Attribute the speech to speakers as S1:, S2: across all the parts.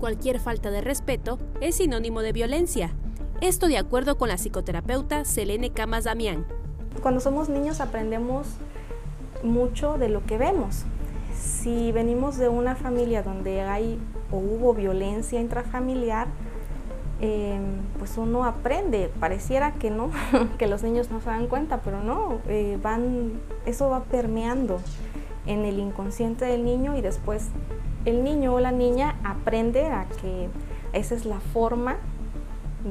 S1: Cualquier falta de respeto es sinónimo de violencia. Esto de acuerdo con la psicoterapeuta Selene Camas Damián.
S2: Cuando somos niños aprendemos mucho de lo que vemos. Si venimos de una familia donde hay o hubo violencia intrafamiliar, em, pues uno aprende. Pareciera que no, que los niños no se dan cuenta, pero no, eh, van, eso va permeando en el inconsciente del niño y después el niño o la niña aprende a que esa es la forma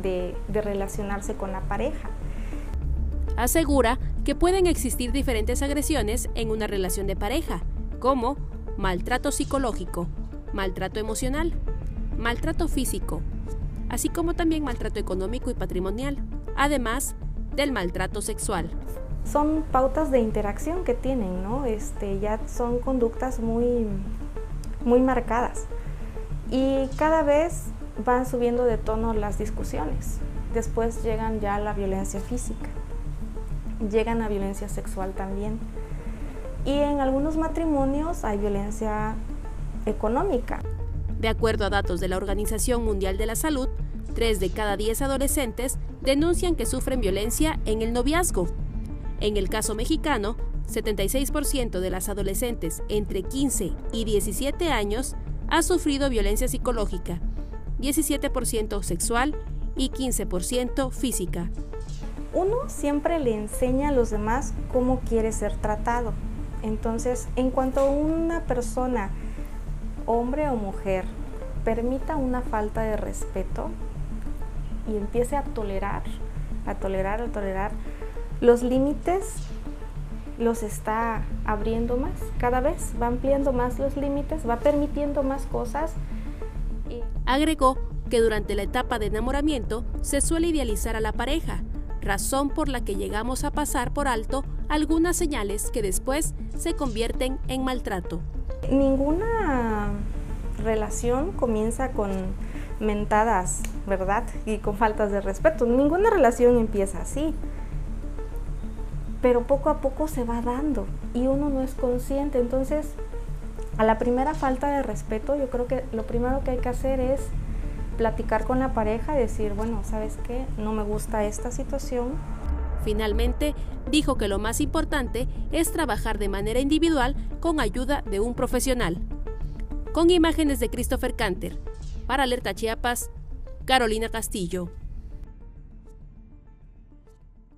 S2: de, relacionarse con la pareja.
S1: Asegura que pueden existir diferentes agresiones en una relación de pareja, como maltrato psicológico, maltrato emocional, maltrato físico, así como también maltrato económico y patrimonial, además del maltrato sexual.
S2: Son pautas de interacción que tienen, ¿no? Este, ya son conductas muy, muy marcadas y cada vez van subiendo de tono las discusiones. Después llegan ya a la violencia física, llegan a violencia sexual también. Y en algunos matrimonios hay violencia económica.
S1: De acuerdo a datos de la Organización Mundial de la Salud, 3 de cada 10 adolescentes denuncian que sufren violencia en el noviazgo. En el caso mexicano, 76% de las adolescentes entre 15 y 17 años ha sufrido violencia psicológica, 17% sexual y 15% física.
S2: Uno siempre le enseña a los demás cómo quiere ser tratado. Entonces, en cuanto una persona hombre o mujer permita una falta de respeto y empiece a tolerar, a tolerar, a tolerar, los límites los está abriendo más, cada vez va ampliando más los límites, va permitiendo más cosas.
S1: Agregó que durante la etapa de enamoramiento se suele idealizar a la pareja, razón por la que llegamos a pasar por alto algunas señales que después se convierten en maltrato.
S2: Ninguna relación comienza con mentadas, ¿verdad? Y con faltas de respeto. Ninguna relación empieza así. Pero poco a poco se va dando y uno no es consciente. Entonces, a la primera falta de respeto, yo creo que lo primero que hay que hacer es platicar con la pareja, decir, bueno, ¿sabes qué? No me gusta esta situación,
S1: Finalmente, dijo que lo más importante es trabajar de manera individual con ayuda de un profesional. Con imágenes de Christopher Canter, para Alerta Chiapas, Carolina Castillo.